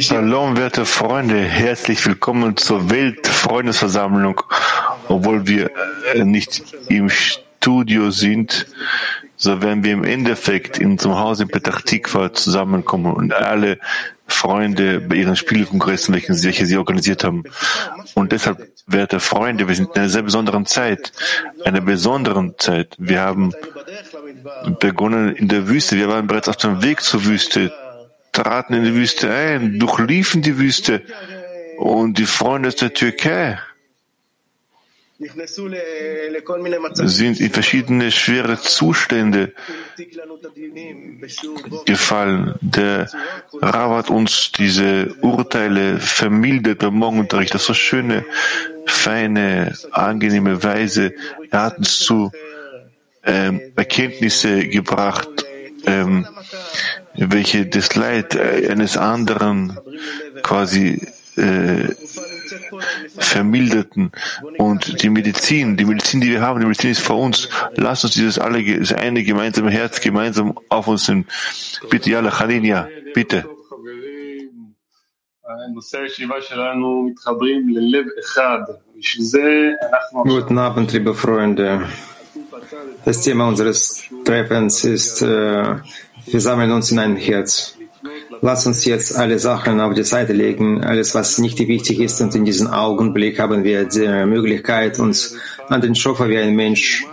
Shalom, werte Freunde, herzlich willkommen zur Weltfreundesversammlung. Obwohl wir äh, nicht im Studio sind, so werden wir im Endeffekt in unserem Haus in Petach Tikva zusammenkommen und alle Freunde bei ihren Spielkongressen, welche, welche sie organisiert haben. Und deshalb, werte Freunde, wir sind in einer sehr besonderen Zeit, einer besonderen Zeit. Wir haben begonnen in der Wüste. Wir waren bereits auf dem Weg zur Wüste, traten in die Wüste ein, durchliefen die Wüste und die Freunde aus der Türkei sind in verschiedene schwere Zustände gefallen. Der Rav hat uns diese Urteile vermildert beim Morgenunterricht auf so schöne, feine, angenehme Weise. Er hat uns zu ähm, Erkenntnisse gebracht, ähm, welche das Leid äh, eines anderen quasi äh, vermilderten. Und die Medizin, die Medizin, die wir haben, die Medizin ist vor uns. Lass uns dieses alle, das eine gemeinsame Herz gemeinsam auf uns nehmen. Bitte, Yalla, Khalinia, bitte. Guten Abend, liebe Freunde. Das Thema unseres Treffens ist, äh, wir sammeln uns in ein Herz. Lass uns jetzt alle Sachen auf die Seite legen, alles, was nicht wichtig ist. Und in diesem Augenblick haben wir die Möglichkeit, uns an den Schöpfer wie ein Mensch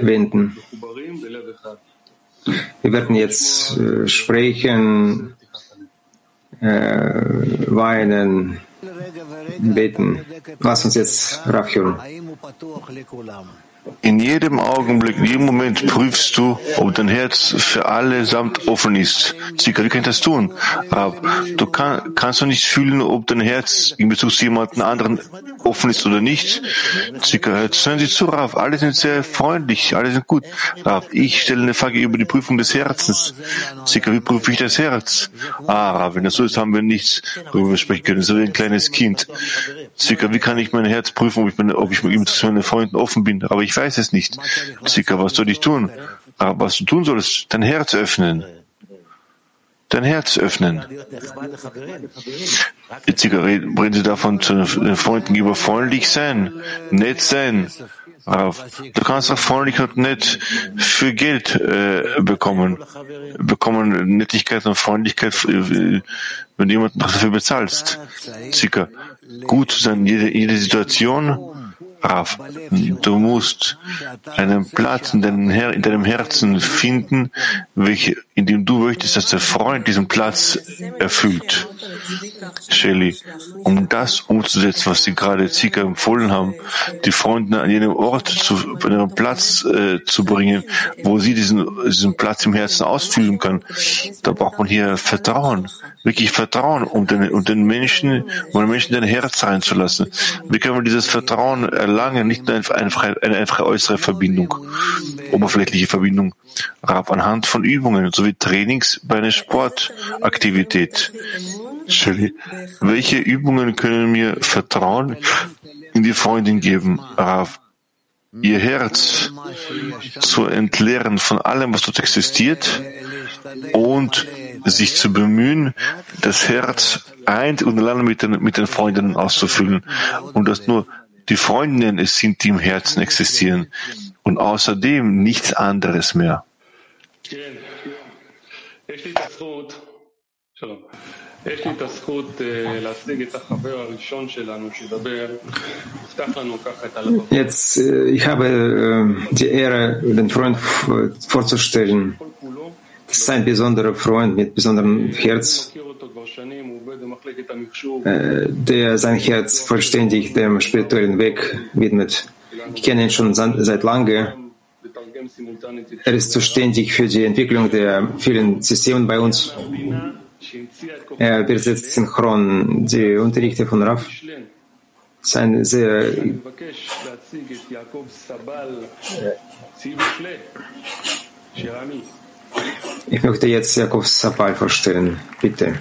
wenden. Wir werden jetzt äh, sprechen, äh, weinen, beten. Lass uns jetzt Raff hören. In jedem Augenblick, in jedem Moment prüfst du, ob dein Herz für allesamt offen ist. Kann ich das tun? Du kann, kannst du nicht fühlen, ob dein Herz in Bezug zu jemandem anderen offen ist oder nicht. Zika, hören Sie zu, Rav, alle sind sehr freundlich, alle sind gut. Rav, ich stelle eine Frage über die Prüfung des Herzens. Zika, wie prüfe ich das Herz? Ah, Rav, wenn das so ist, haben wir nichts, worüber wir sprechen können. So wie ein kleines Kind. Zika, wie kann ich mein Herz prüfen, ob ich, meine, ob ich mit meinen Freunden offen bin? Aber ich weiß es nicht. Zika, was soll ich tun? Aber was du tun sollst, dein Herz öffnen. Dein Herz öffnen. Zika, reden Sie davon, zu den Freunden gegenüber freundlich sein, nett sein. Du kannst auch freundlich und nett für Geld äh, bekommen. Bekommen Nettigkeit und Freundlichkeit, wenn du jemanden dafür bezahlst. Zika, gut sein, jede, jede Situation Rav, du musst einen Platz in deinem, Her in deinem Herzen finden, welche, in dem du möchtest, dass der Freund diesen Platz erfüllt. Shelly, um das umzusetzen, was Sie gerade Zika empfohlen haben, die Freunde an jedem Ort zu, an einem Platz äh, zu bringen, wo sie diesen, diesen Platz im Herzen ausfüllen kann, da braucht man hier Vertrauen, wirklich Vertrauen, um den, um den Menschen, um den Menschen in dein Herz reinzulassen. Wie können wir dieses Vertrauen erlangen, nicht nur eine einfache äußere Verbindung, oberflächliche Verbindung, Rab anhand von Übungen sowie Trainings bei einer Sportaktivität. Shelley, welche Übungen können mir Vertrauen in die Freundin geben, Rav? Ihr Herz zu entleeren von allem, was dort existiert und sich zu bemühen, das Herz ein und alleine mit den, mit den Freundinnen auszufüllen. Und dass nur die Freundinnen es sind, die im Herzen existieren. Und außerdem nichts anderes mehr. Jetzt, äh, ich habe äh, die Ehre, den Freund vorzustellen. Das ist ein besonderer Freund mit besonderem Herz. äh, der sein Herz vollständig dem spirituellen Weg widmet. Ich kenne ihn schon seit lange. Er ist zuständig für die Entwicklung der vielen Systeme bei uns. Er übersetzt synchron die Unterrichte von Raf. Sein sehr ich möchte jetzt Jakob Sabal vorstellen. Bitte.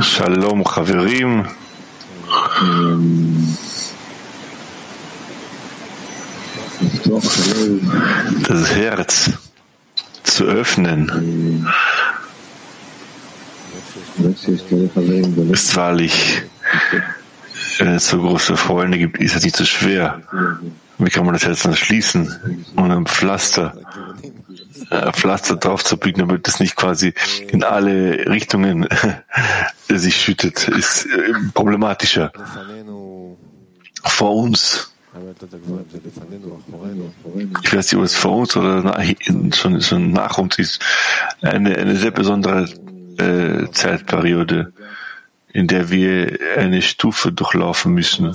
Shalom, Chaverim. Das Herz zu öffnen ist wahrlich, wenn es so große Freunde gibt, ist es nicht so schwer. Wie kann man das Herz dann schließen und ein Pflaster, äh, Pflaster drauf zu biegen, damit es nicht quasi in alle Richtungen sich schüttet, ist äh, problematischer. Vor uns. Ich weiß nicht, ob es vor uns oder nach, schon, schon nach uns ist, eine, eine sehr besondere äh, Zeitperiode in der wir eine Stufe durchlaufen müssen.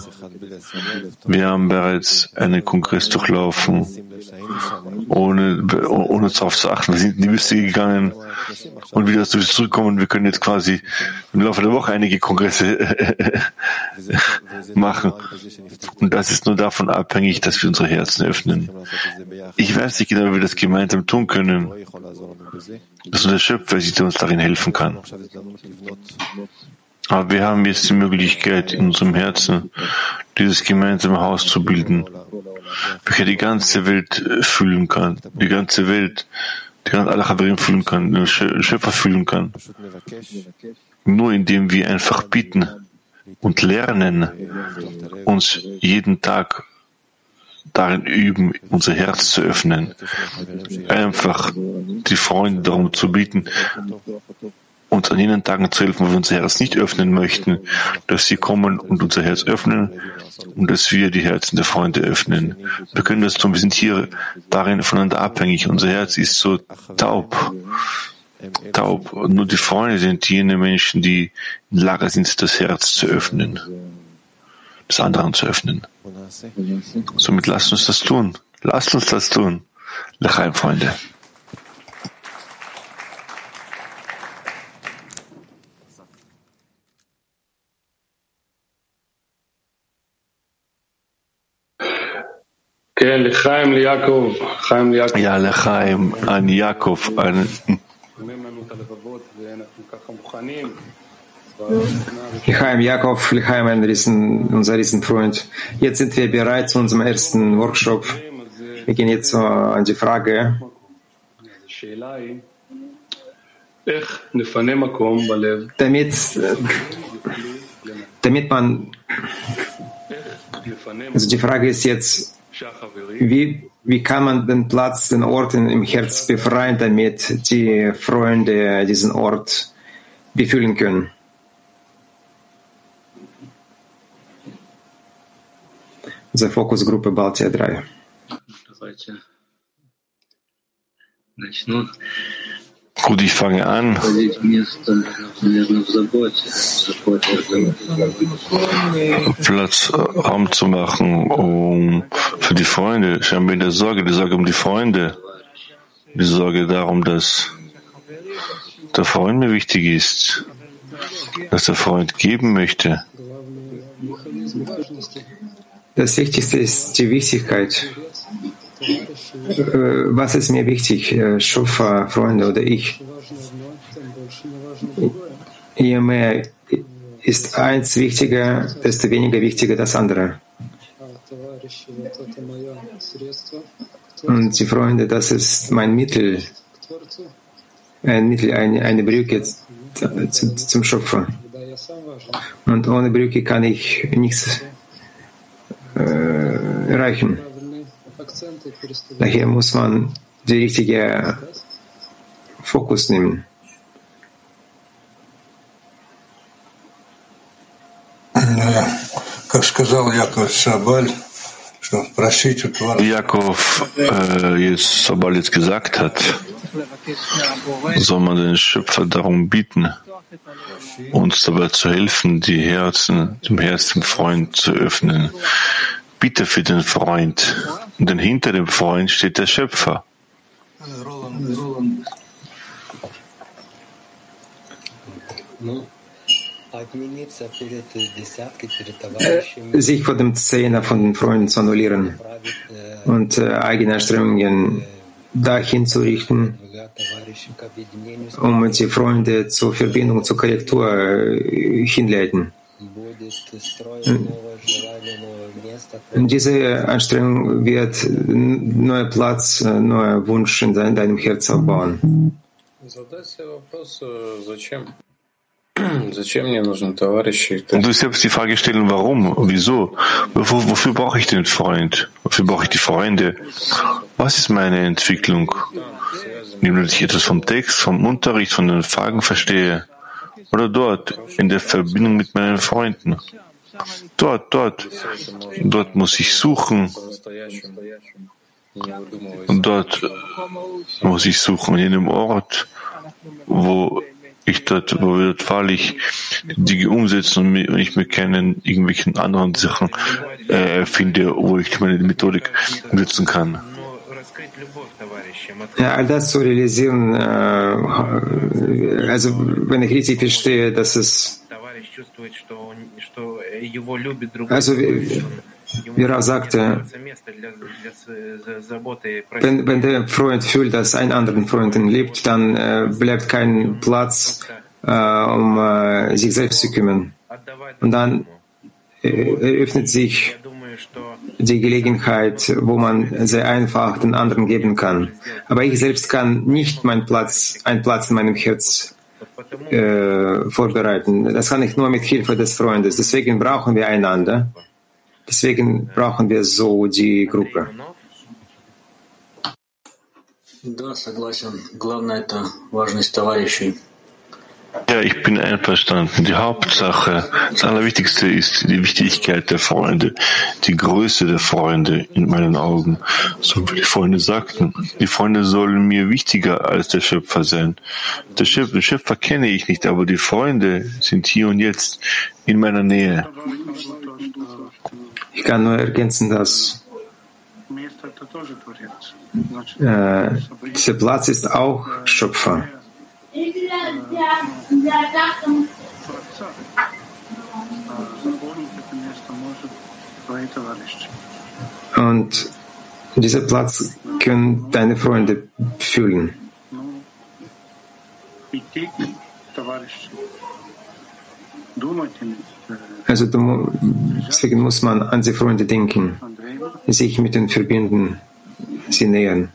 Wir haben bereits einen Kongress durchlaufen, ohne, ohne darauf zu achten. Wir sind in die Wüste gegangen und wieder zurückkommen. Wir können jetzt quasi im Laufe der Woche einige Kongresse machen. Und das ist nur davon abhängig, dass wir unsere Herzen öffnen. Ich weiß nicht genau, wie wir das gemeinsam tun können. Das ist der Schöpfer, der uns darin helfen kann. Aber wir haben jetzt die Möglichkeit, in unserem Herzen dieses gemeinsame Haus zu bilden, welcher die ganze Welt äh, fühlen kann, die ganze Welt, die ganze alle Chaverim fühlen kann, den Schöpfer fühlen kann. Nur indem wir einfach bieten und lernen, uns jeden Tag darin üben, unser Herz zu öffnen, einfach die Freunde darum zu bieten, uns an jenen Tagen zu helfen, wo wir unser Herz nicht öffnen möchten, dass sie kommen und unser Herz öffnen und dass wir die Herzen der Freunde öffnen. Wir können das tun. Wir sind hier darin voneinander abhängig. Unser Herz ist so taub. Taub. Und nur die Freunde sind jene Menschen, die in Lage sind, das Herz zu öffnen, des anderen zu öffnen. Somit lasst uns das tun. Lasst uns das tun. Lechaim, Freunde. Ja, Lechaim an Jakob, an Lechaim Jakob, Lechaim, ein Riesen, unser Riesenfreund. Jetzt sind wir bereit zu unserem ersten Workshop. Wir gehen jetzt an die Frage, damit, damit man, also die Frage ist jetzt, wie, wie kann man den Platz, den Ort im Herz befreien, damit die Freunde diesen Ort befühlen können? Unsere Fokusgruppe Baltia 3. Gut, ich fange an. Platz, Raum zu machen, um für die Freunde. Ich habe in der Sorge, die Sorge um die Freunde, die Sorge darum, dass der Freund mir wichtig ist, dass der Freund geben möchte. Das Wichtigste ist die Wichtigkeit. Äh, was ist mir wichtig, äh, Schöpfer, Freunde oder ich? Je mehr ist eins wichtiger, desto weniger wichtiger das andere. Und die Freunde, das ist mein Mittel, ein Mittel, eine, eine Brücke zum Schöpfer. Und ohne Brücke kann ich nichts äh, erreichen. Daher muss man den richtigen Fokus nehmen. Как сказал Яков Сабаль, Wie Jakob äh, jetzt Sobal jetzt gesagt hat, soll man den Schöpfer darum bieten, uns dabei zu helfen, die Herzen, dem Herzen Freund zu öffnen. Bitte für den Freund. Denn hinter dem Freund steht der Schöpfer. sich vor dem Zehner von den Freunden zu annullieren und äh, eigene Anstrengungen dahin zu richten, um die Freunde zur Verbindung, zur Korrektur äh, hinleiten. Und diese Anstrengung wird neuer Platz, neuer Wunsch in deinem Herz aufbauen. Und du selbst die Frage stellen, warum, wieso, wofür, wofür brauche ich den Freund, wofür brauche ich die Freunde, was ist meine Entwicklung, nämlich ich etwas vom Text, vom Unterricht, von den Fragen verstehe, oder dort, in der Verbindung mit meinen Freunden. Dort, dort, dort muss ich suchen. Und dort muss ich suchen, in jedem Ort, wo ich dort, wo wir dort wahrlich Dinge umsetzen und ich mir keinen irgendwelchen anderen Sachen äh, finde, wo ich meine Methodik nutzen kann. Ja, all das zu realisieren, äh, also wenn ich richtig verstehe, dass es also wie, Rav sagte, wenn, wenn der Freund fühlt, dass ein anderen Freund ihn liebt, dann äh, bleibt kein Platz, äh, um äh, sich selbst zu kümmern. Und dann eröffnet sich die Gelegenheit, wo man sehr einfach den anderen geben kann. Aber ich selbst kann nicht meinen Platz, einen Platz in meinem Herz äh, vorbereiten. Das kann ich nur mit Hilfe des Freundes. Deswegen brauchen wir einander. Deswegen brauchen wir so die Gruppe. Да, согласен. Главное это важность товарищей. Ja, ich bin einverstanden. Die Hauptsache, das Allerwichtigste ist die Wichtigkeit der Freunde, die Größe der Freunde in meinen Augen. So wie die Freunde sagten, die Freunde sollen mir wichtiger als der Schöpfer sein. Der Schöpfer, den Schöpfer kenne ich nicht, aber die Freunde sind hier und jetzt in meiner Nähe. Ich kann nur ergänzen, dass äh, dieser Platz ist auch Schöpfer. Und dieser Platz können deine Freunde fühlen. Also deswegen muss man an die Freunde denken, sich mit ihnen verbinden, sie nähern.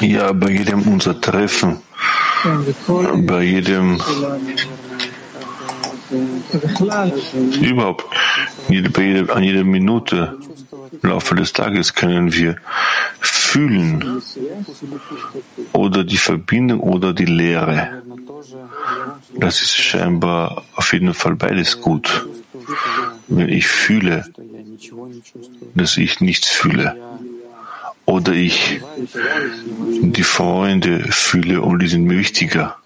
Ja, bei jedem unser Treffen, bei jedem überhaupt, bei jeder, an jeder Minute im Laufe des Tages können wir fühlen oder die Verbindung oder die Lehre. Das ist scheinbar auf jeden Fall beides gut. Wenn ich fühle, dass ich nichts fühle, oder ich die Freunde fühle und die sind mir wichtiger,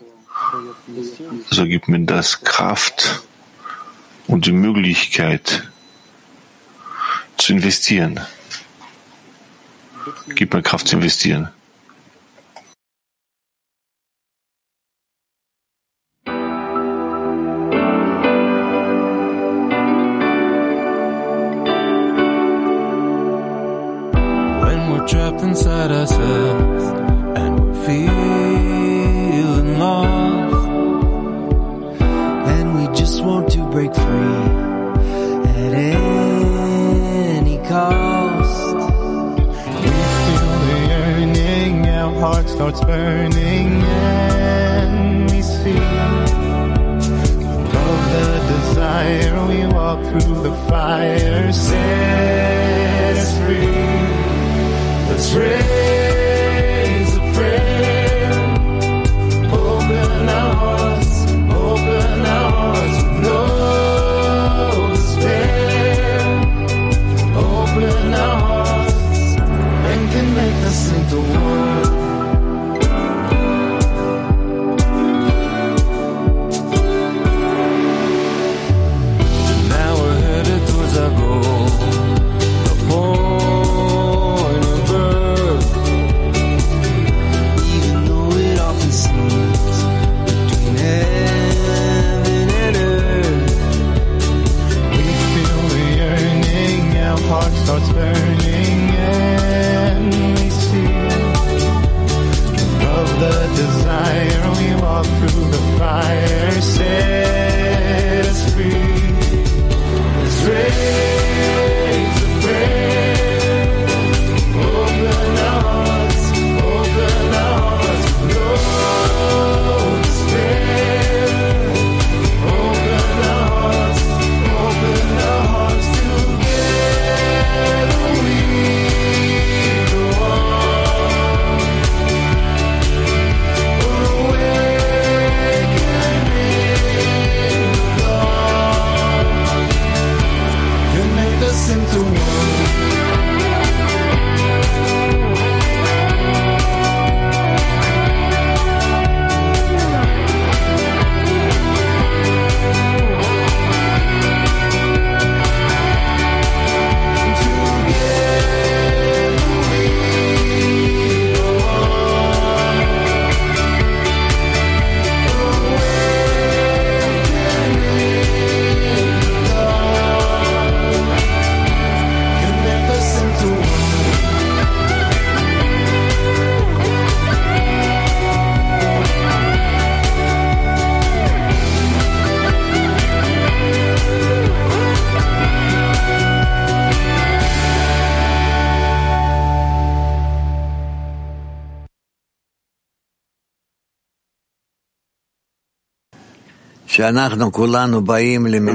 so gibt mir das Kraft und die Möglichkeit zu investieren. Gibt mir Kraft zu investieren.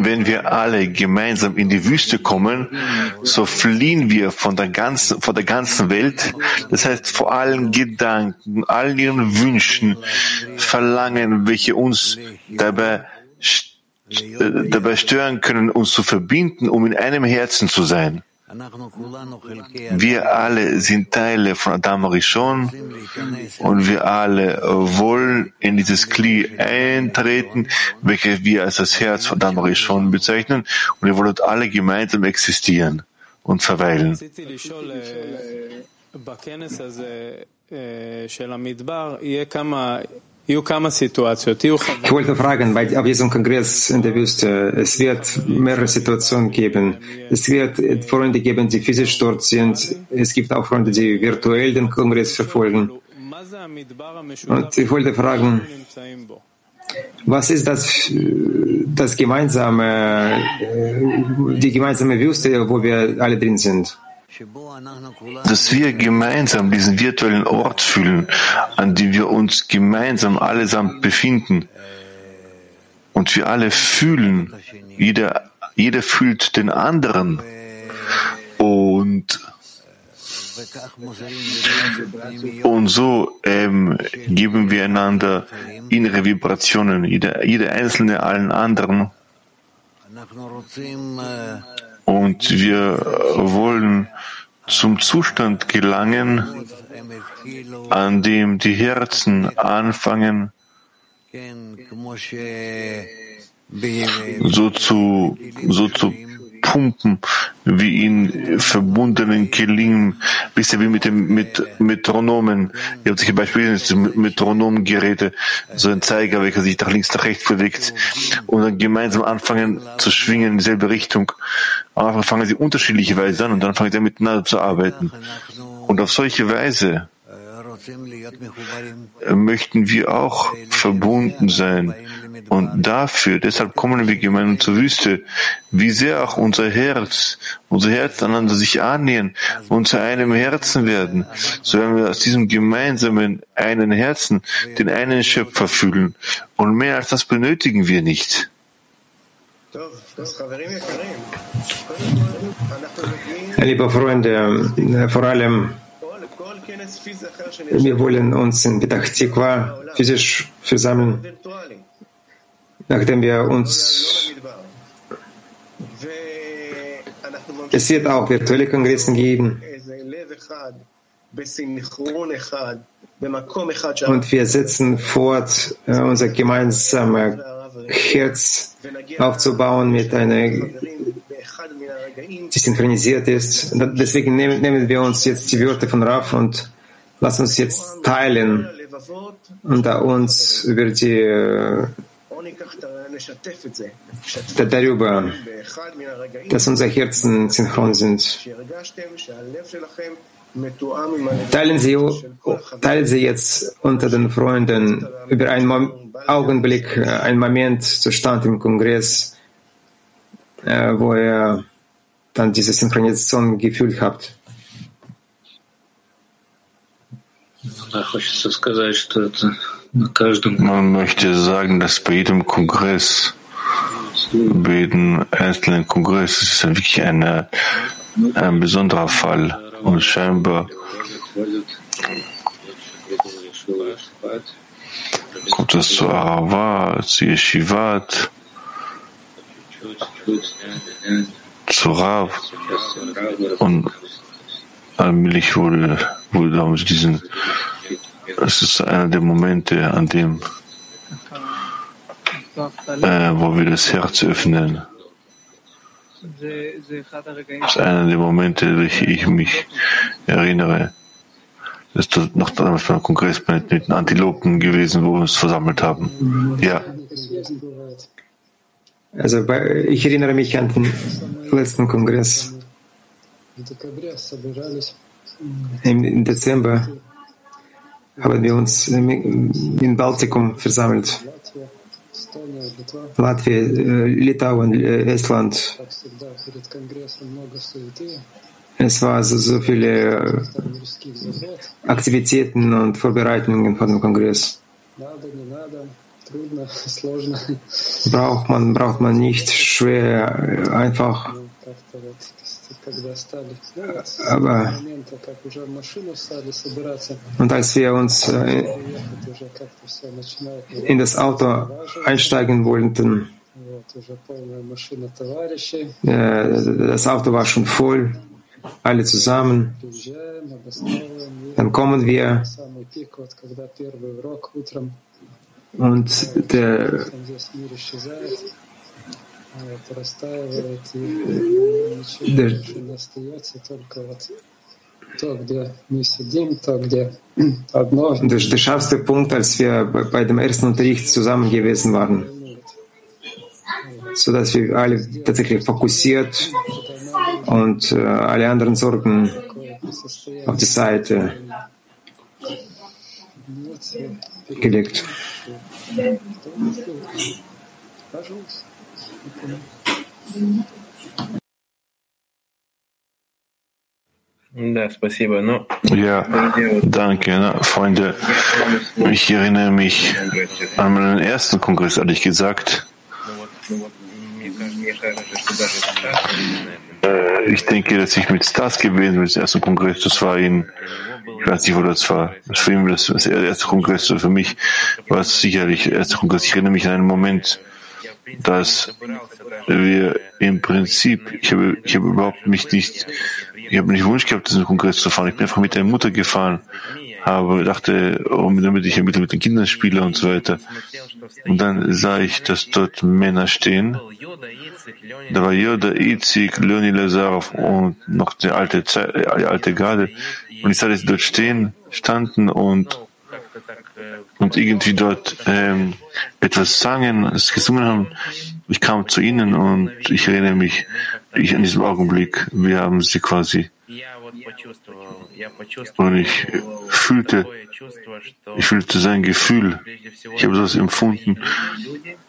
Wenn wir alle gemeinsam in die Wüste kommen, so fliehen wir von der ganzen, von der ganzen Welt. Das heißt, vor allen Gedanken, allen ihren Wünschen, Verlangen, welche uns dabei, äh, dabei stören können, uns zu verbinden, um in einem Herzen zu sein. Wir alle sind Teile von Adam Rishon und wir alle wollen in dieses Kli eintreten, welches wir als das Herz von Adam Rishon bezeichnen und wir wollen alle gemeinsam existieren und verweilen. Ich wollte fragen, bei diesem Kongress in der Wüste, es wird mehrere Situationen geben. Es wird äh, Freunde geben, die physisch dort sind. Es gibt auch Freunde, die virtuell den Kongress verfolgen. Und ich wollte fragen, was ist das, das gemeinsame, äh, die gemeinsame Wüste, wo wir alle drin sind? dass wir gemeinsam diesen virtuellen Ort fühlen, an dem wir uns gemeinsam allesamt befinden. Und wir alle fühlen, jeder, jeder fühlt den anderen. Und, und so ähm, geben wir einander innere Vibrationen, jeder, jeder einzelne allen anderen. Und wir wollen zum Zustand gelangen, an dem die Herzen anfangen, so zu, so zu pumpen, wie in verbundenen Kelingen, wisst ihr, wie mit dem mit Metronomen. Ihr habt sich ein Beispiel Metronomgeräte, so ein Zeiger, welcher sich nach links, nach rechts bewegt und dann gemeinsam anfangen zu schwingen in dieselbe Richtung. Am Anfang fangen sie unterschiedliche Weise an und dann fangen sie miteinander zu arbeiten. Und auf solche Weise möchten wir auch verbunden sein. Und dafür, deshalb kommen wir gemeinsam zur Wüste, wie sehr auch unser Herz, unser Herz einander sich annähern und zu einem Herzen werden, so werden wir aus diesem gemeinsamen einen Herzen den einen Schöpfer fühlen. Und mehr als das benötigen wir nicht. Liebe Freunde, äh, vor allem wir wollen uns in Petach physisch versammeln, nachdem wir uns es wird auch virtuelle Kongresse geben und wir setzen fort, äh, unser gemeinsames Herz aufzubauen mit einer, die synchronisiert ist. Deswegen nehmen, wir uns jetzt die Wörter von Raf und lassen uns jetzt teilen unter uns über die, äh, darüber, dass unsere Herzen synchron sind. Teilen Sie, teilen Sie jetzt unter den Freunden über einen Mom Augenblick, äh, einen Moment Zustand im Kongress, äh, wo ihr dann diese Synchronisation gefühlt habt. Да, хочется сказать, что это на каждом man möchte sagen, dass bei jedem Kongress, bei jedem einzelnen Kongress, es ist wirklich eine, ein besonderer Fall. Und scheinbar kommt es zu Arava, zu Yeshivat, zu Rav. Und allmählich wurde, wurde sie diesen, es ist einer der Momente, an dem, äh, wo wir das Herz öffnen. Das ist einer der Momente, an die ich mich erinnere. Das ist noch damals beim Kongress mit den Antilopen gewesen, wo wir uns versammelt haben. Ja, Also bei, ich erinnere mich an den letzten Kongress im Dezember haben wir uns im Baltikum versammelt. Latvia, äh, Litauen, äh, Estland. Es war so, so viele äh, Aktivitäten und Vorbereitungen von dem Kongress. Braucht man, braucht man nicht schwer, einfach. Aber und als wir uns äh, in das Auto einsteigen wollten, äh, das Auto war schon voll, alle zusammen. Dann kommen wir und der der, der, der scharfste Punkt, als wir bei, bei dem ersten Unterricht zusammen gewesen waren, so dass wir alle tatsächlich fokussiert und äh, alle anderen Sorgen auf die Seite gelegt. Да, спасибо. Ну, ja, danke, Freunde. Ich erinnere mich an meinen ersten Kongress, ehrlich gesagt. Äh, Ich denke, dass ich mit Stas gewesen bin, das erste Kongress, das war in, ich weiß nicht, wo das war. Das für ihn das, das erste Kongress, für mich war es sicherlich der erste Kongress. Ich erinnere mich an einen Moment, dass wir im Prinzip, ich habe, ich habe überhaupt mich nicht, ich habe nicht Wunsch gehabt, diesen Kongress zu fahren. Ich bin einfach mit der Mutter gefahren, habe, dachte, oh, damit ich ein bisschen mit den Kindern spiele und so weiter. Und dann sah ich, dass dort Männer stehen. Da war Yoda, Izik, Leoni Lazarov und noch die alte, Ze- äh, die alte Garde. Und ich sah, dass sie dort stehen, standen und und irgendwie dort ähm, etwas sangen, es gesungen haben. Ich kam zu ihnen und ich erinnere mich, ich in diesem Augenblick, wir haben sie quasi und ich fühlte, ich fühlte sein Gefühl. Ich habe das empfunden.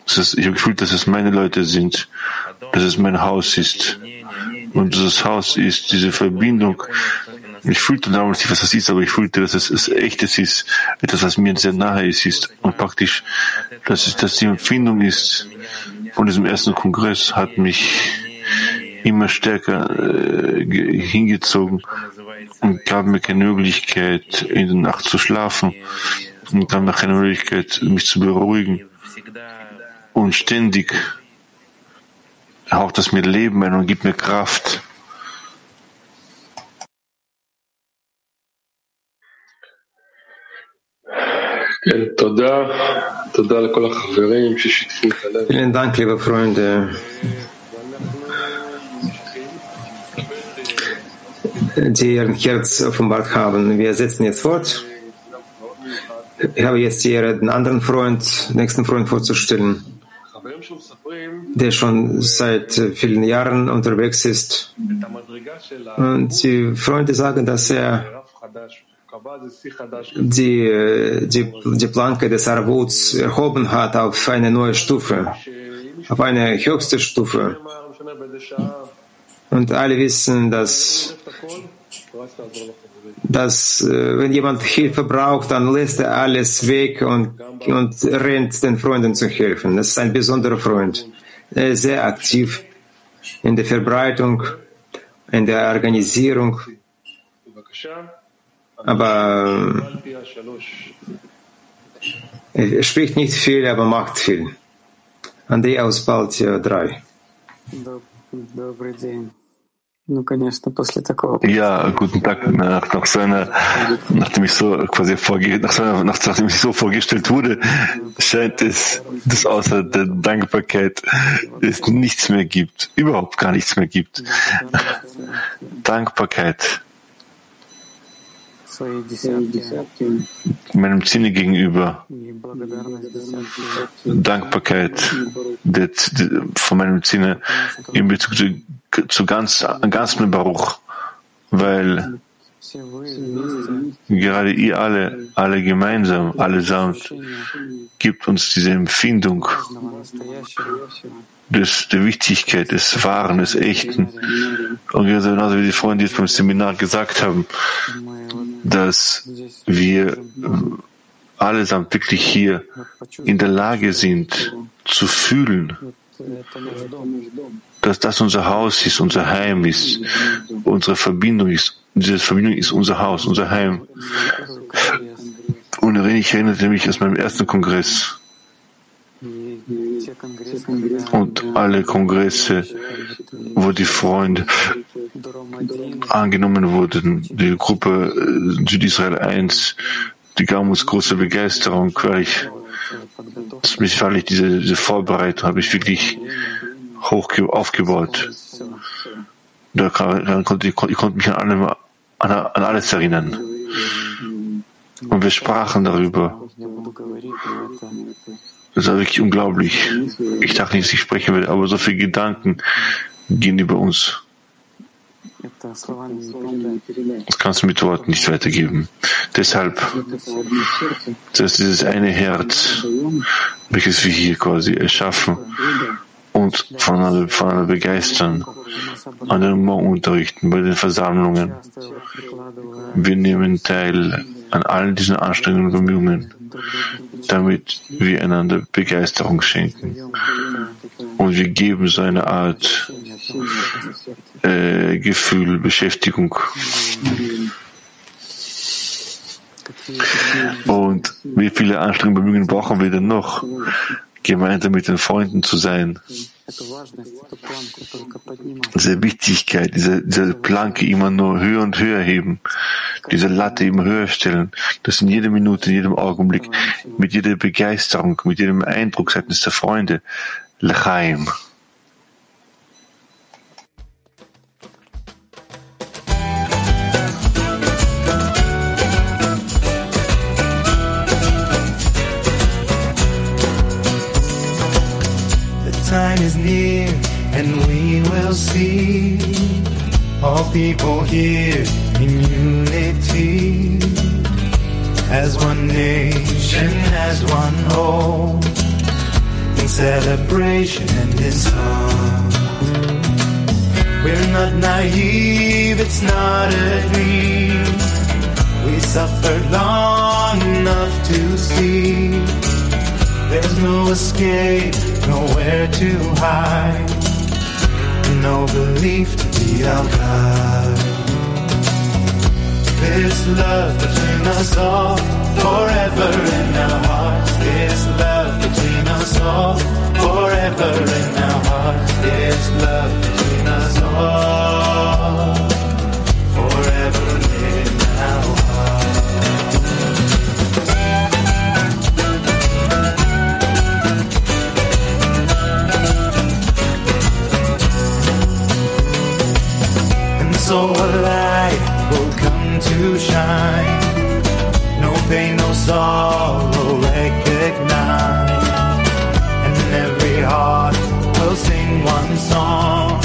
Das ich habe gefühlt, dass es meine Leute sind, dass es mein Haus ist. Und dieses Haus ist diese Verbindung. Ich fühlte damals nicht, was das ist, aber ich fühlte, dass es, es echtes ist, etwas, was mir sehr nahe ist, ist. Und praktisch, dass, es, dass die Empfindung ist von diesem ersten Kongress, hat mich immer stärker äh, ge- hingezogen und gab mir keine Möglichkeit, in der Nacht zu schlafen und gab mir keine Möglichkeit, mich zu beruhigen. Und ständig haucht das mir Leben ein und gibt mir Kraft. Vielen Dank, liebe Freunde. die ihr Herz offenbart haben. Wir setzen jetzt fort. Ich habe jetzt die Ehre, den anderen Freund, nächsten Freund vorzustellen, der schon seit vielen Jahren unterwegs ist. Und die Freunde sagen, dass er die, äh, die, die Planke des Arbuts erhoben hat auf eine neue Stufe, auf eine höchste Stufe. Und alle wissen, dass, dass äh, wenn jemand Hilfe braucht, dann lässt er alles weg und, und rennt den Freunden zu helfen. Das ist ein besonderer Freund. Er ist sehr aktiv in der Verbreitung, in der Organisierung aber ähm, er spricht nicht viel, aber macht viel. Андрей aus Baltia 3. Ja, guten Tag. Nach, nach seiner, nachdem ich so quasi vorge, nach seiner, nach, nachdem ich so vorgestellt wurde, scheint es, dass außer der Dankbarkeit es nichts mehr gibt, überhaupt gar nichts mehr gibt. Dankbarkeit meinem Sinne gegenüber. Dankbarkeit von meinem Sinne in Bezug zu, zu ganz, ganz mit Baruch, weil gerade ihr alle, alle gemeinsam, allesamt, gibt uns diese Empfindung des, der Wichtigkeit des Wahren, des Echten. Und genauso wie die Freunde jetzt beim Seminar gesagt haben, dass wir allesamt wirklich hier in der Lage sind zu fühlen, dass das unser Haus ist, unser Heim ist, unsere Verbindung ist. Diese Verbindung ist unser Haus, unser Heim. Und ich erinnere mich aus meinem ersten Kongress und alle Kongresse, wo die Freunde angenommen wurden. Die Gruppe äh, Südisrael 1, die gab Gamus große Begeisterung, weil ich, weil ich diese, diese Vorbereitung habe ich wirklich hoch aufgebaut. Da kann, konnte, ich, konnte mich an, allem, an, an alles erinnern. Und wir sprachen darüber. Das war wirklich unglaublich. Ich dachte nicht, dass ich sprechen werde, aber so viele Gedanken gehen über uns. Das kannst du mit Worten nicht weitergeben. Deshalb, dass dieses eine Herz, welches wir hier quasi erschaffen und voneinander, voneinander begeistern, an den Morgenunterrichten, bei den Versammlungen, wir nehmen teil an all diesen Anstrengungen und Bemühungen damit wir einander Begeisterung schenken. Und wir geben so eine Art äh, Gefühl, Beschäftigung. Und wie viele Anstrengungen, Bemühungen brauchen wir denn noch, gemeinsam mit den Freunden zu sein? diese Wichtigkeit, diese, diese Planke immer nur höher und höher heben, diese Latte immer höher stellen, das in jeder Minute, in jedem Augenblick, mit jeder Begeisterung, mit jedem Eindruck seitens der Freunde, Lechaim. Is near and we will see all people here in unity as one nation, as one whole in celebration and in song. We're not naive, it's not a dream. We suffered long enough to see there's no escape, nowhere to hide, no belief to be our guide. This love between us all, forever in our hearts. This love between us all, forever in our hearts. This love between us all, so light will come to shine. No pain, no sorrow recognize. And every heart will sing one song,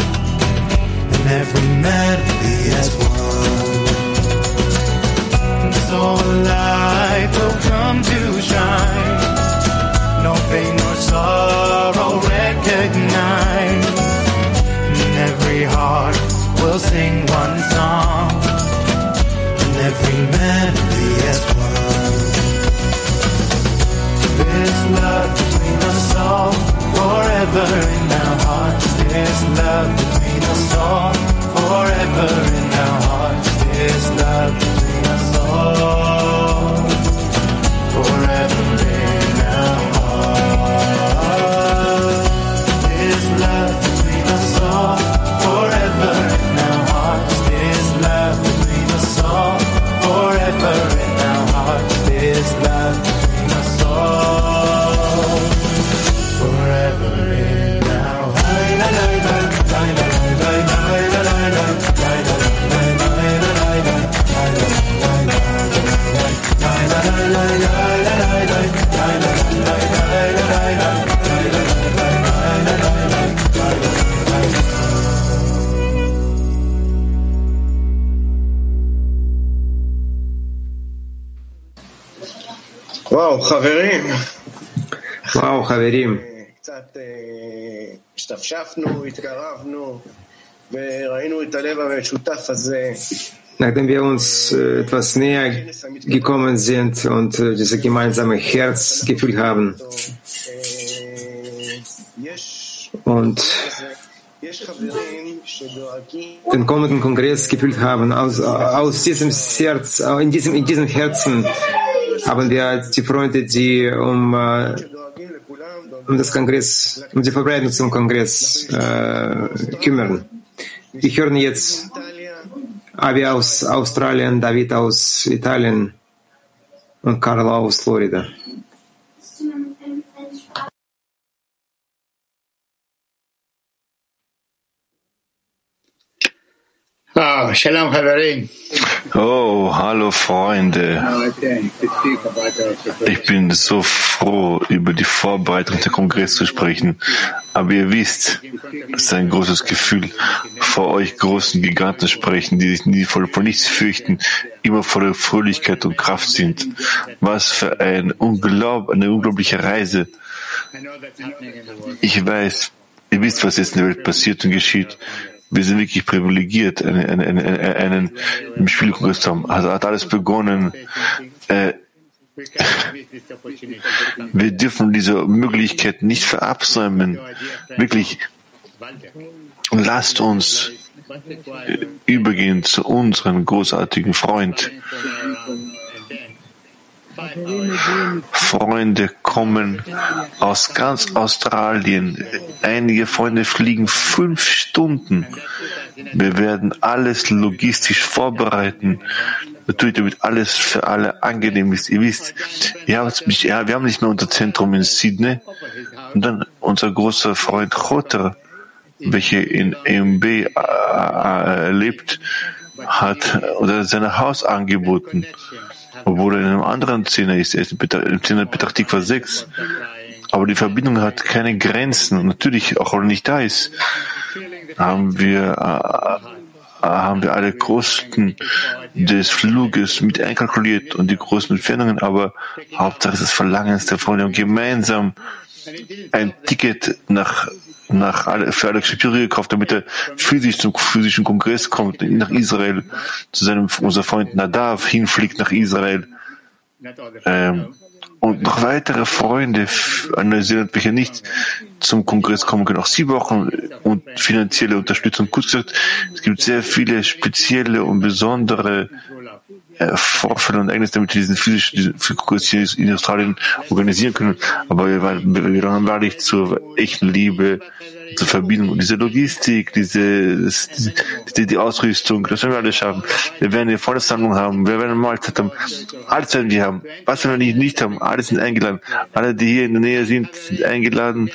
and every melody as one. So light will come to shine. No pain nor sorrow recognize. And every heart will sing one song. And every melody as one. There's love between us all. Forever in our hearts. There's love between us all. Forever in our hearts. There's love between us all. המשותף הזה. nachdem wir uns äh, etwas näher gekommen sind und äh, dieses gemeinsame Herz gefühlt haben אה, יש, und יש חברים שדואגים den kommenden Kongress gefühlt haben, aus, aus diesem Herz, äh, in diesem, in diesem Herzen aber der, die Freunde, die um, äh, um das Kongress, um die Verbreitung zum Kongress äh, kümmern. Ich höre jetzt Avi aus Australien, David aus Italien und Carla aus Florida. Ah, Shalom Haverim. Oh, hallo Freunde. Ich bin so froh, über die Vorbereitung der Kongress zu sprechen. Aber ihr wisst, es ist ein großes Gefühl, vor euch großen Giganten sprechen, die sich nie vor, vor nichts fürchten, immer voller Fröhlichkeit und Kraft sind. Was für ein Unglaub, eine unglaubliche Reise. Ich weiß, ihr wisst, was jetzt in der Welt passiert und geschieht. Wir sind wirklich privilegiert, einen, einen, einen, einen Spielkongress zu haben. Also hat alles begonnen. Äh, wir dürfen diese Möglichkeit nicht verabsäumen. Wirklich, lasst uns übergehen zu unserem großartigen Freund. Freunde kommen aus ganz Australien. Einige Freunde fliegen fünf Stunden. Wir werden alles logistisch vorbereiten. Natürlich, damit alles für alle angenehm ist. Ihr wisst, ihr habt mich, ja, wir haben nicht mehr unser Zentrum in Sydney. Und dann unser großer Freund Chotter, welcher in EMB äh, äh, lebt, hat oder sein Haus angeboten obwohl in einem anderen Zehner ist. Er ist im Zehner Petach Tikva 6. Aber die Verbindung hat keine Grenzen. Und natürlich, auch wenn er nicht da ist, haben wir, äh, haben wir alle Kosten des Fluges mit einkalkuliert und die großen Entfernungen. Aber Hauptsache ist das Verlangen der Freunde, um gemeinsam ein Ticket nach nach alle, für Alex Shapiro gekauft, damit er physisch zum physischen Kongress kommt, nach Israel, zu seinem, unser Freund Nadav hinfliegt nach Israel. Ähm, und noch weitere Freunde an Neuseeland, welche nicht zum Kongress kommen können, auch sie brauchen und finanzielle Unterstützung. Kurz gesagt, es gibt sehr viele spezielle und besondere äh, Vorfälle und Ereignisse, damit wir diesen physischen hier in Australien organisieren können. Aber wir wir waren wahrlich zur echten Liebe, zur Verbindung und diese Logistik, diese, die, die Ausrüstung, das werden wir alles schaffen. Wir werden eine Freundessammlung haben, wir werden eine Mahlzeit haben, alles werden wir haben. Was wir nicht, nicht haben, alles sind eingeladen. Alle, die hier in der Nähe sind, sind eingeladen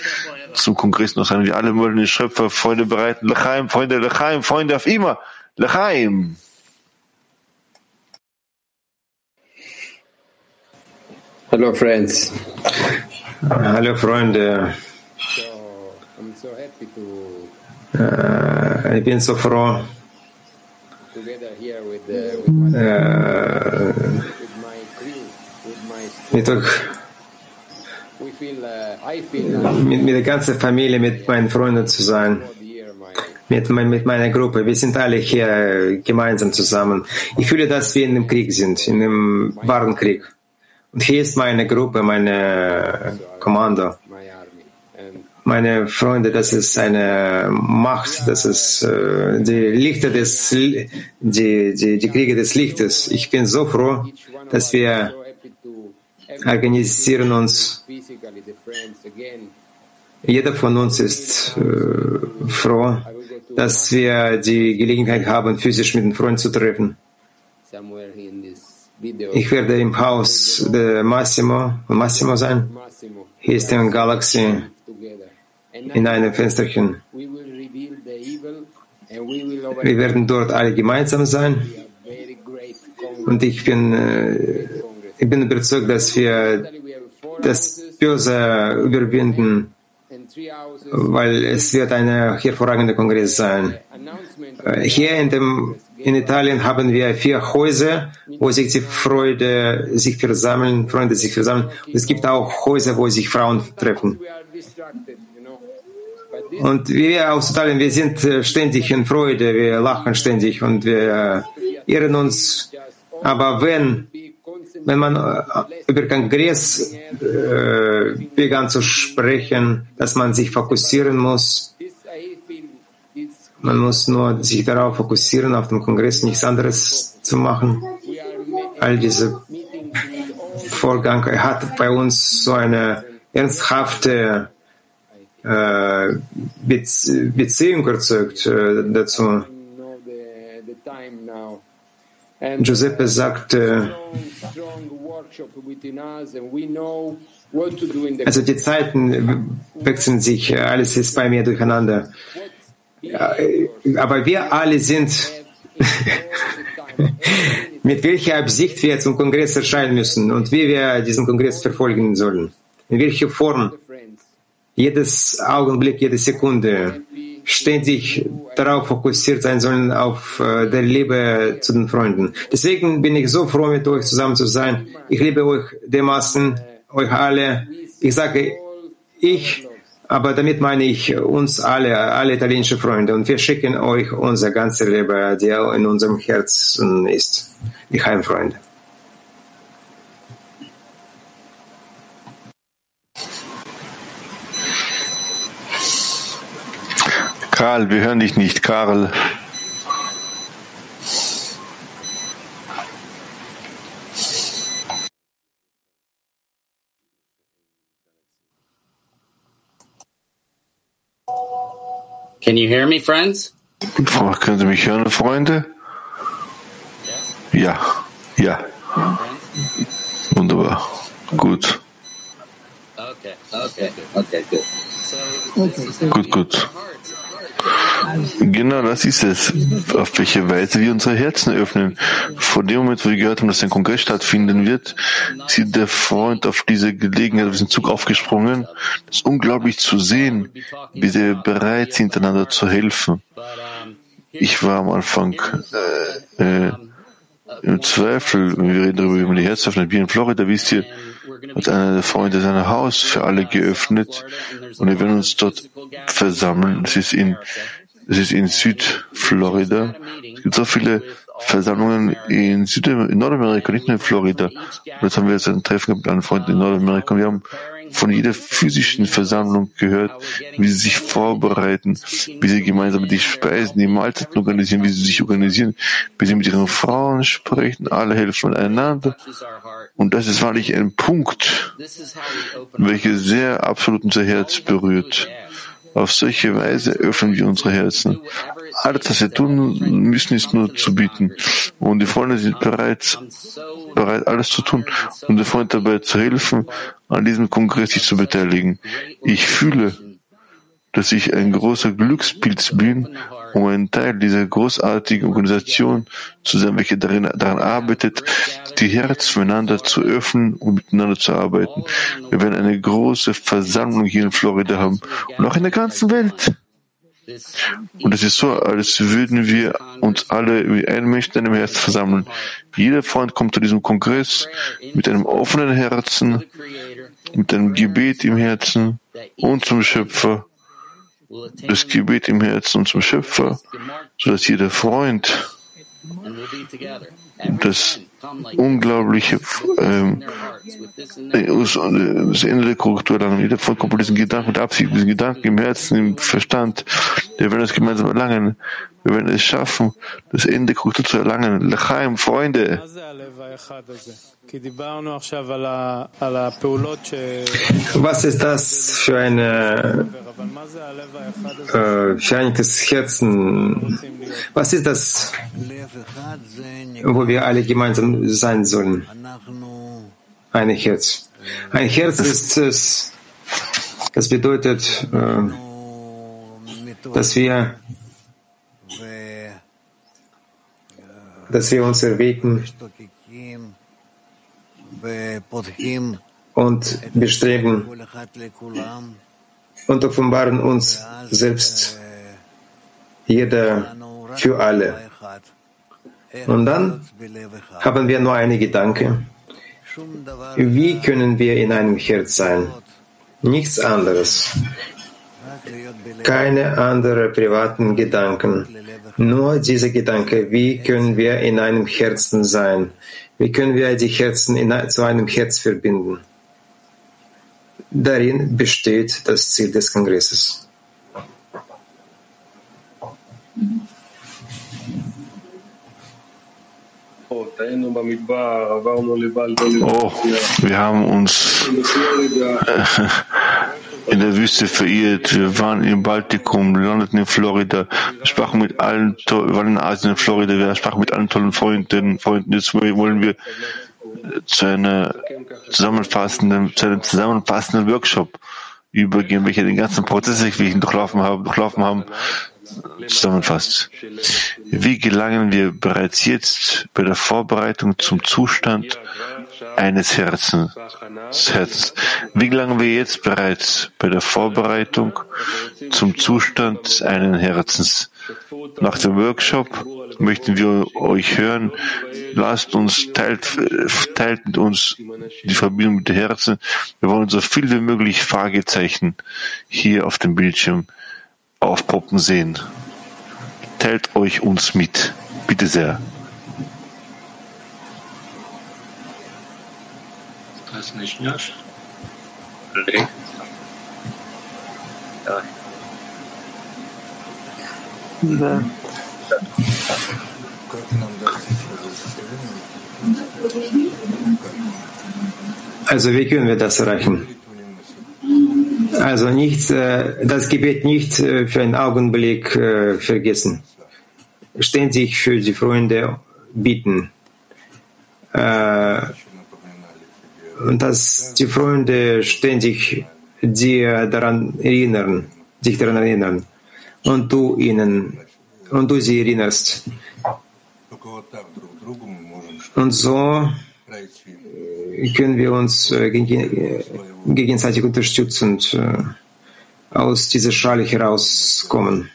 zum Kongress noch sagen wir alle wollen den Schöpfer Freunde bereiten. Lechaim, Freunde, Lechaim, Freunde auf immer. Lechaim. Hello, friends. Hallo Freunde. Äh, ich bin so froh, äh, mit, mit, mit der ganzen Familie, mit meinen Freunden zu sein, mit, mit meiner Gruppe. Wir sind alle hier gemeinsam zusammen. Ich fühle, dass wir in einem Krieg sind, in einem wahren Krieg. Und hier ist meine Gruppe, meine Kommando meine Freunde, das ist eine Macht, das ist äh, die Lichter des, die, die, die Kriege des Lichtes. Ich bin so froh, dass wir organisieren uns. Jeder von uns ist äh, froh, dass wir die Gelegenheit haben, physisch mit den Freunden zu treffen. Ich werde im Haus der Massimo, Massimo sein. Hier ist ein Galaxy in einem Fensterchen. Wir werden dort alle gemeinsam sein. Und ich bin, äh, ich bin überzeugt, dass wir das Böse überwinden, weil es wird ein hervorragender Kongress sein. Äh, hier in, dem, in Italien haben wir vier Häuser, wo sich die Freude sich versammeln, Freunde sich versammeln. Und es gibt auch Häuser, wo sich Frauen treffen. Und wir aus Italien, wir sind äh, ständig in Freude, wir lachen ständig und wir äh, irren uns. Aber wenn, wenn man äh, über Kongress äh, begann zu sprechen, dass man sich fokussieren muss, man muss nur sich darauf fokussieren, auf dem Kongress nichts anderes zu machen. All diese Vorgang hat bei uns so eine ernsthafte äh, Beziehung erzeugt äh, dazu. Giuseppe sagte, also die Zeiten wechseln sich, alles ist bei mir durcheinander. Aber wir alle sind, mit welcher Absicht wir zum Kongress erscheinen müssen und wie wir diesen Kongress verfolgen sollen. In welcher Form jedes Augenblick, jede Sekunde ständig darauf fokussiert sein sollen, auf äh, der Liebe zu den Freunden. Deswegen bin ich so froh, mit euch zusammen zu sein. Ich liebe euch dermaßen, euch alle. Ich sage ich, aber damit meine ich uns alle, alle italienische Freunde. Und wir schicken euch unser ganze Liebe, der in unserem Herzen ist, die Heimfreunde. Karl, wir hören dich nicht, Karl. Can you hear me, friends? Können Sie mich hören, Freunde? Ja, ja. Wunderbar. Gut. Okay, okay, okay, good. Gut, gut. Genau, das ist es. Auf welche Weise wir unsere Herzen öffnen. Von dem Moment, wo wir gehört haben, dass ein Kongress stattfinden wird, sieht der Freund auf diese Gelegenheit, auf diesen Zug aufgesprungen. Es ist unglaublich zu sehen, wie sie bereit sind, einander zu helfen. Ich war am Anfang äh, äh, im Zweifel, wir reden darüber, wie man die Herzen öffnet. Wie in Florida, wisst ihr, hat einer der Freunde sein Haus für alle geöffnet und wir werden uns dort versammeln. Es ist in, es ist in Südflorida. Es gibt so viele Versammlungen in, Süd in Nordamerika, nicht nur in Florida. Und jetzt haben wir jetzt ein Treffen mit einem Freund in Nordamerika und wir haben von jeder physischen Versammlung gehört, wie sie sich vorbereiten, wie sie gemeinsam die Speisen, die Mahlzeiten organisieren, wie sie sich organisieren, wie sie mit ihren Frauen sprechen, alle helfen einander. Und das ist wahrlich ein Punkt, welcher sehr absolut unser Herz berührt. Auf solche Weise öffnen wir unsere Herzen. Alles, was wir tun müssen, ist nur zu bieten. Und die Freunde sind bereits bereit, alles zu tun, um den Freund dabei zu helfen, an diesem Kongress sich zu beteiligen. Ich fühle, dass ich ein großer Glückspilz bin, um ein Teil dieser großartigen Organisation zu sein, welche darin, daran arbeitet, die Herzen füreinander zu öffnen und miteinander zu arbeiten. Wir werden eine große Versammlung hier in Florida haben und auch in der ganzen Welt. Und es ist so, als würden wir uns alle wie ein Mensch in einem Herz versammeln. Jeder Freund kommt zu diesem Kongress mit einem offenen Herzen, mit einem Gebet im Herzen und zum Schöpfer. Das Gebet im Herzen zum Schöpfer, sodass jeder Freund das unglaubliche ähm, das Ende der Korrektur erlangen. Jeder mit diesen Gedanken, mit Absicht, diesen Gedanken im Herzen, im Verstand. Wir werden es gemeinsam erlangen. Wir werden es schaffen, das Ende der Korrektur zu erlangen. Lechaim, Freunde. Was ist das für eine äh, vereinigtes Herzen? Was ist das, wo wir alle gemeinsam sein sollen? Ein Herz. Ein Herz ist es, das bedeutet, äh, dass wir, dass wir uns erwecken und bestreben und offenbaren uns selbst, jeder für alle. Und dann haben wir nur eine Gedanke. Wie können wir in einem Herz sein? Nichts anderes. Keine anderen privaten Gedanken. Nur dieser Gedanke, wie können wir in einem Herzen sein? Wie können wir die Herzen in, zu einem Herz verbinden? Darin besteht das Ziel des Kongresses. Oh, wir haben uns in der Wüste verirrt. Wir waren im Baltikum, landeten in Florida. Wir sprachen mit allen, wir waren in Asien, in Florida. Wir sprachen mit allen tollen Freunden. Freunden. Jetzt wollen wir zu einer zusammenfassenden, zu einem zusammenfassenden Workshop übergehen, welcher den ganzen Prozess, den durchlaufen haben, durchlaufen haben, zusammenfasst. Wie gelangen wir bereits jetzt bei der Vorbereitung zum Zustand eines Herzens? Herzens? Wie gelangen wir jetzt bereits bei der Vorbereitung zum Zustand eines Herzens? Nach dem Workshop möchten wir euch hören. Lasst uns, teilt, teilt mit uns die Verbindung mit dem Herzen. Wir wollen so viel wie möglich Fragezeichen hier auf dem Bildschirm aufpoppen sehen. Teilt euch uns mit, bitte sehr. Das nicht ne? nur. Also wie können wir das erreichen? Also nicht, äh, das Gebet nicht äh, für einen Augenblick äh, vergessen. Ständig für die Freunde bieten. Und dass die Freunde ständig dir daran erinnern, dich daran erinnern. Und du ihnen, und du sie erinnerst. Und so können wir uns gegenseitig unterstützend aus dieser Schale herauskommen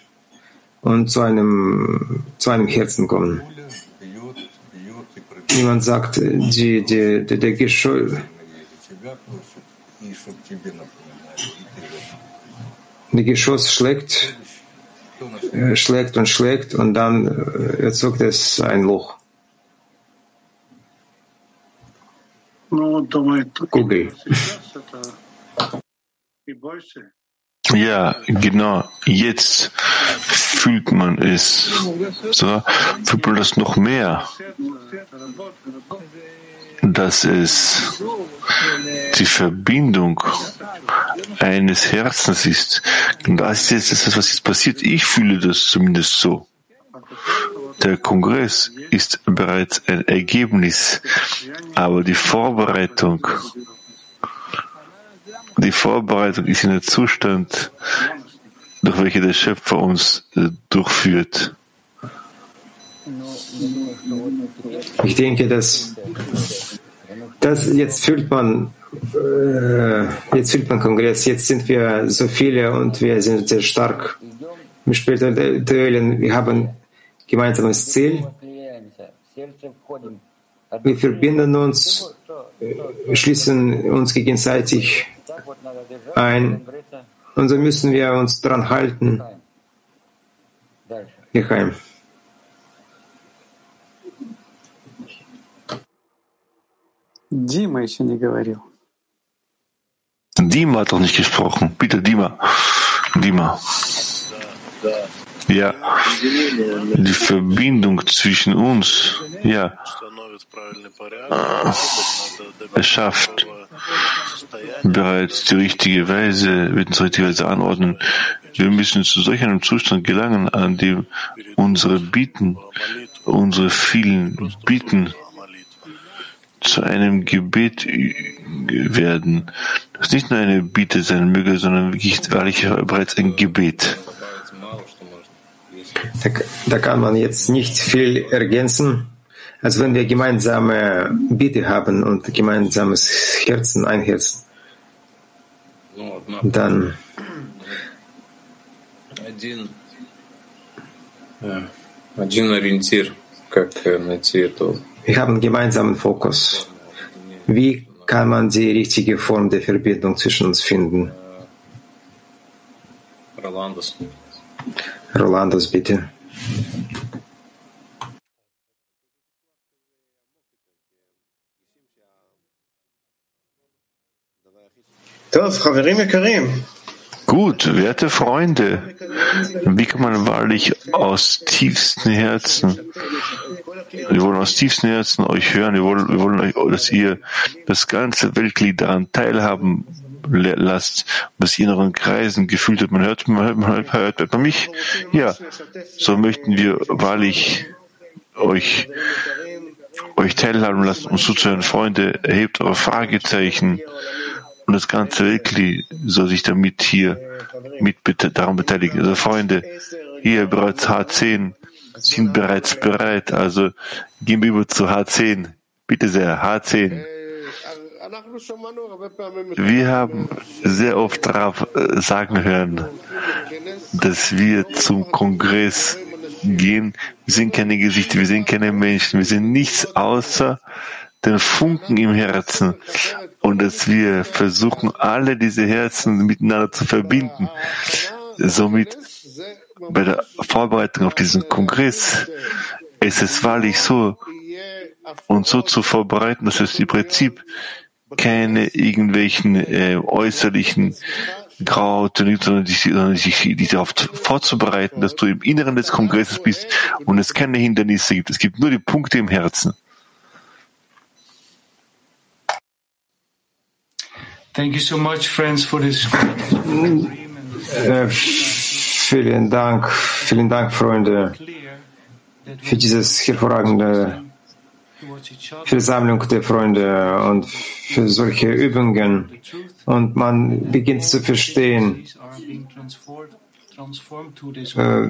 und zu einem, zu einem Herzen kommen. Jemand sagt, die, die, die, der Geschoss, der Geschoss schlägt, äh, schlägt und schlägt und dann erzeugt es ein Loch. Kugel. Ja, genau. Jetzt fühlt man es. So, fühlt man das noch mehr, dass es die Verbindung eines Herzens ist. Und das ist jetzt das, was jetzt passiert. Ich fühle das zumindest so. Der Kongress ist bereits ein Ergebnis, aber die Vorbereitung, die Vorbereitung ist in der Zustand, durch welche der Schöpfer uns äh, durchführt. Ich denke, dass, dass jetzt fühlt man, äh, jetzt fühlt man Kongress, jetzt sind wir so viele und wir sind sehr stark im spirituellen, wir haben gemeinsames Ziel. Wir verbinden uns, äh, schließen uns gegenseitig ein. Und so müssen wir uns daran halten. Geheim. Дима еще не говорил. Dima hat doch nicht gesprochen. Bitte, Dima. Dima. Ja, die Verbindung zwischen uns, ja, äh, es schafft bereits die richtige Weise, wird uns richtige Weise anordnen. Wir müssen zu solch einem Zustand gelangen, an dem unsere Bieten, unsere vielen Bieten zu einem Gebet werden. Das nicht nur eine Bitte sein möge, sondern wirklich wahrlich bereits ein Gebet. Da, da kann man jetzt nicht viel ergänzen. Also wenn wir gemeinsame Bitte haben und gemeinsames Herzen, ein Herz, dann wir haben gemeinsamen Fokus. Wie kann man die richtige Form der Verbindung zwischen uns finden? Rolandos, bitte. Gut, werte Freunde, wie kann man wahrlich aus tiefstem Herzen, wir wollen aus tiefstem Herzen euch hören, wir wollen, wir wollen euch, dass ihr das ganze Weltglied daran teilhaben le- lasst, was ihr in euren Kreisen gefühlt habt. Man hört, man hört, man hört, hört, man mich? Ja, so möchten wir wahrlich euch, euch teilhaben lassen, um zuzuhören. Freunde, erhebt eure Fragezeichen und das ganze Weltglied soll sich damit hier mit daran beteiligen. Also Freunde, hier bereits H10 sind bereits bereit. Also gehen wir über zu H10. Bitte sehr, H10. Wir haben sehr oft darauf äh, sagen hören, dass wir zum Kongress gehen. Wir sind keine Gesichter, wir sind keine Menschen, wir sind nichts außer den Funken im Herzen und dass wir versuchen, alle diese Herzen miteinander zu verbinden. Somit bei der Vorbereitung auf diesen Kongress ist es wahrlich so, uns so zu vorbereiten, dass es im Prinzip keine irgendwelchen äh, äußerlichen Grauten gibt, sondern dich, sondern dich darauf vorzubereiten, dass du im Inneren des Kongresses bist und es keine Hindernisse gibt. Es gibt nur die Punkte im Herzen. Thank you so much, friends, for this. Äh, vielen Dank, vielen Dank, Freunde, für dieses hervorragende Versammlung der Freunde und für solche Übungen. Und man beginnt zu verstehen, äh,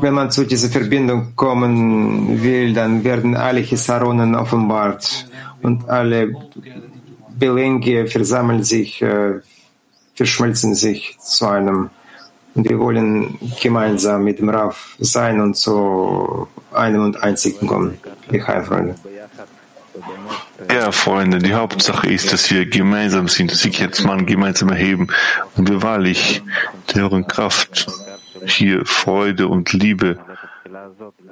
wenn man zu dieser Verbindung kommen will, dann werden alle Chisaronen offenbart und alle Belänge versammeln sich, äh, verschmelzen sich zu einem. Und wir wollen gemeinsam mit dem Rav sein und zu einem und einzigen kommen. Geheim, Freunde. Ja, Freunde, die Hauptsache ist, dass wir gemeinsam sind, dass sich jetzt Mann gemeinsam erheben und wir wahrlich der höheren Kraft hier Freude und Liebe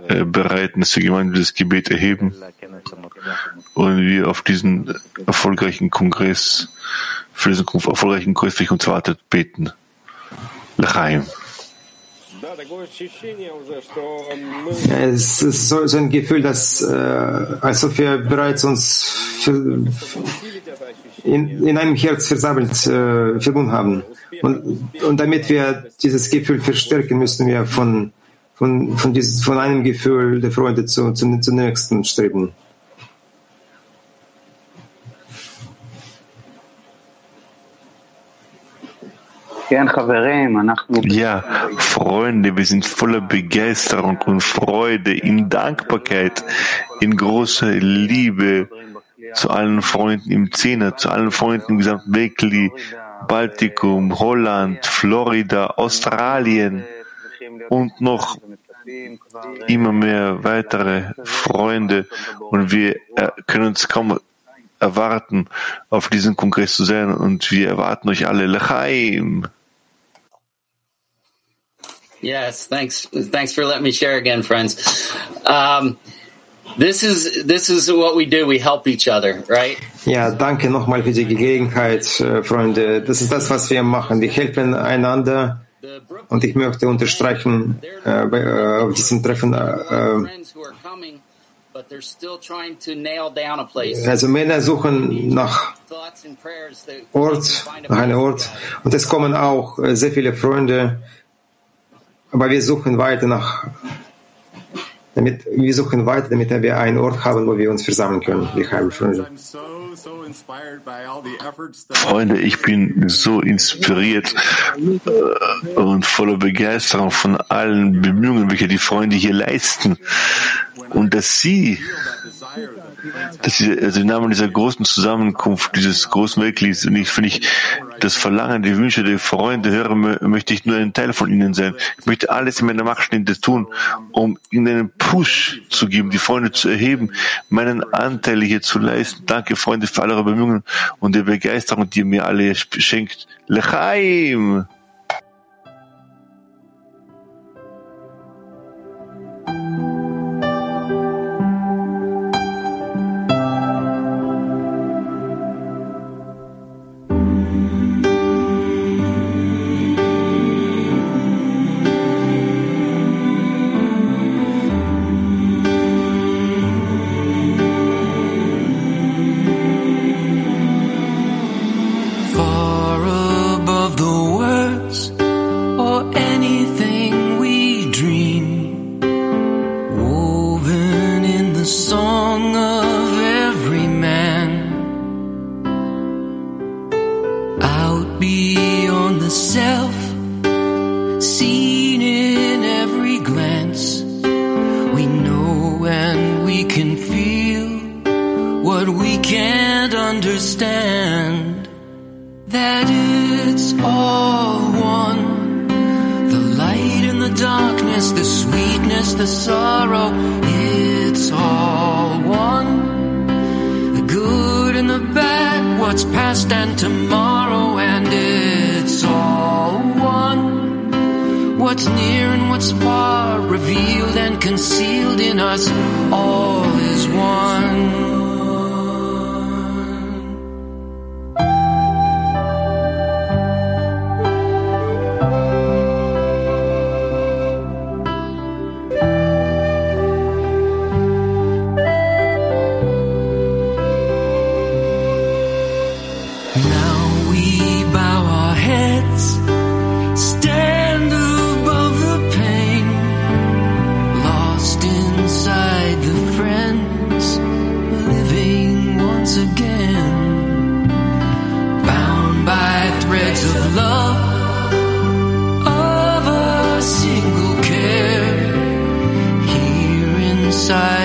äh, bereiten, dass wir gemeinsam dieses Gebet erheben und wir auf diesen erfolgreichen Kongress, für diesen erfolgreichen Kongress, welcher uns wartet, beten. L'chaim. Es ist so, so ein Gefühl, dass äh, als ob wir bereits uns für, in, in einem Herz versammelt äh, verbunden haben. Und, und damit wir dieses Gefühl verstärken, müssen wir von, von, von, dieses, von einem Gefühl der Freude zu, zu, zum nächsten streben. Ja, Freunde, wir sind voller Begeisterung und Freude, in Dankbarkeit, in großer Liebe zu allen Freunden im Zehner, zu allen Freunden im gesamten Wegli, Baltikum, Holland, Florida, Australien und noch immer mehr weitere Freunde und wir äh, können uns kaum erwarten, auf diesem Kongress zu sein und wir erwarten euch alle. Lechaim! Yes, thanks. Thanks for letting me share again, friends. Um, this is this is what we do. We help each other, right? Ja, danke nochmal für die Gelegenheit, äh, Freunde. Das ist das, was wir machen. Wir helfen einander. Und ich möchte unterstreichen, äh, bei, äh, auf diesem Treffen, äh, place. also Männer suchen nach Ort, nach einem Ort. Und es kommen auch äh, sehr viele Freunde, aber wir suchen weiter nach, damit, wir suchen weiter, damit wir einen Ort haben, wo wir uns versammeln können, die heiligen Freunde. Freunde, ich bin so inspiriert äh, und voller Begeisterung von allen Bemühungen, welche die Freunde hier leisten. Und dass sie, dass sie, also im Namen dieser großen Zusammenkunft, dieses großen Weltlieds, und ich, wenn ich das Verlangen, die Wünsche der Freunde höre, mö- möchte ich nur ein Teil von ihnen sein. Ich möchte alles in meiner Macht Stehende tun, um ihnen einen Push zu geben, die Freunde zu erheben, meinen Anteil hier zu leisten. Danke, Freunde, für eure Bemühungen und die Begeisterung, die ihr mir alle schenkt. Lechaim!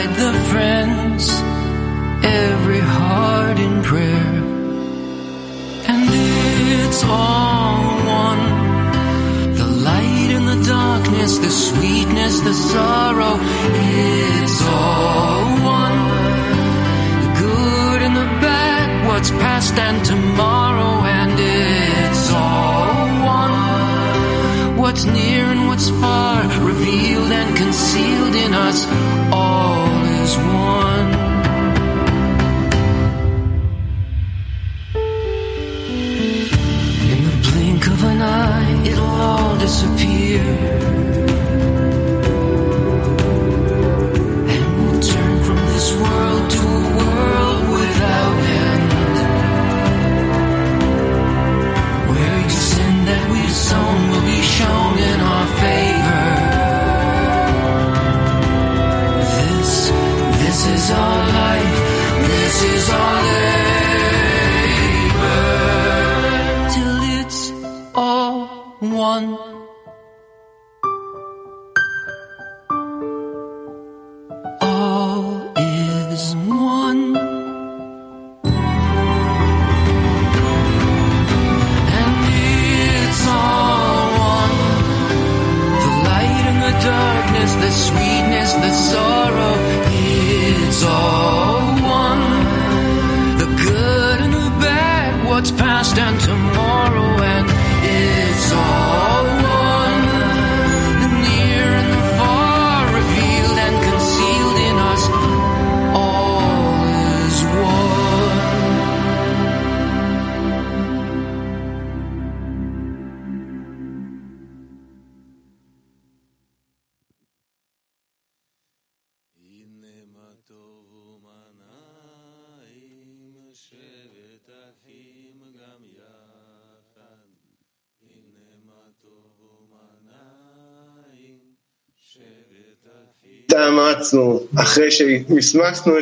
Inside the friends, every heart in prayer. And it's all one. The light and the darkness, the sweetness, the sorrow, it's all one. The good and the bad, what's past and tomorrow, What's near and what's far, revealed and concealed in us, all is one. In the blink of an eye, it'll all disappear.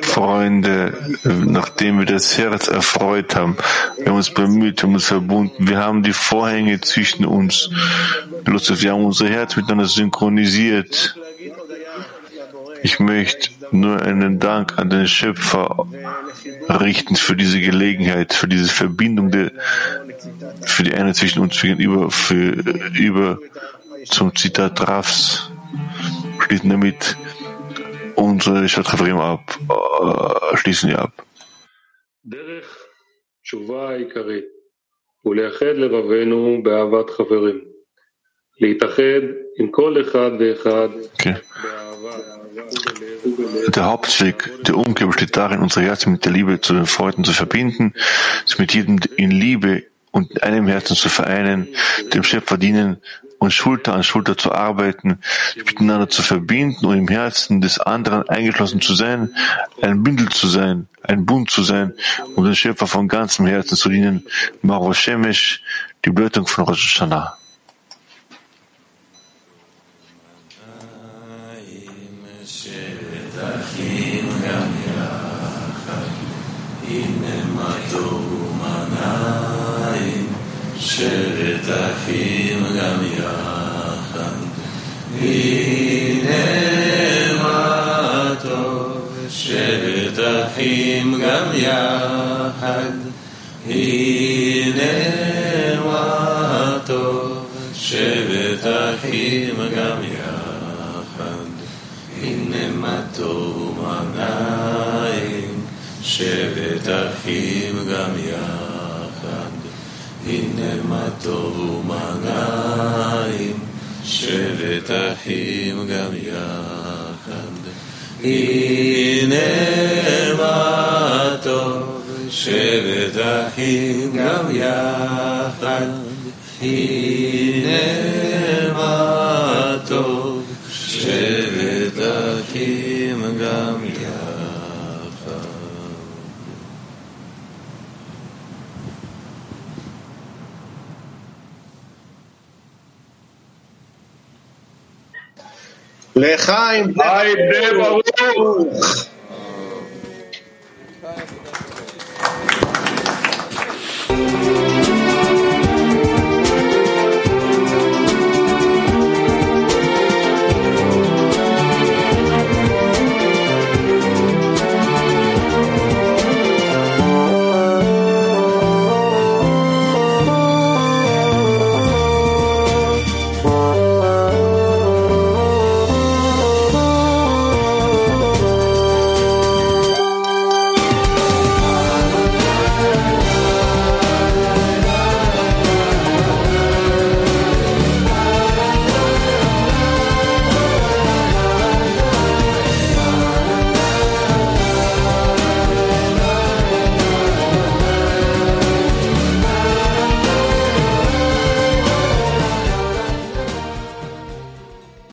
Freunde, nachdem wir das Herz erfreut haben, wir haben uns bemüht, wir haben uns verbunden, wir haben die Vorhänge zwischen uns, wir haben unser Herz miteinander synchronisiert. Ich möchte nur einen Dank an den Schöpfer richten für diese Gelegenheit, für diese Verbindung, der, für die Einheit zwischen uns gegenüber, für, über zum Zitat Rafs, schließen damit unsere Stadtreferim ab, äh, schließen wir ab. דרך תשובה העיקרית הוא לאחד לבבינו באהבת חברים. להתאחד עם כל אחד ואחד Okay. Der Hauptweg der Umkehr besteht darin, unsere Herzen mit der Liebe zu den Freunden zu verbinden, sie mit jedem in Liebe und in einem Herzen zu vereinen, dem Schöpfer dienen und Schulter an Schulter zu arbeiten, sich miteinander zu verbinden und im Herzen des anderen eingeschlossen zu sein, ein Bündel zu sein, ein Bund zu sein, um den Schöpfer von ganzem Herzen zu dienen. Maro Shemesh, die Bedeutung von Rosh Hashanah. שבת אחים גם יחד. הנה שבת אחים גם יחד. הנה מה טוב, שבת אחים גם יחד. הנה מה טוב ומנעים, שבת אחים גם יחד. הנה מה טוב ומנעים, שבת אחים גם יחד. הנה מה טוב, שבת אחים גם יחד. הנה מה טוב, שבת אחים גם Lechaim, Lechaim,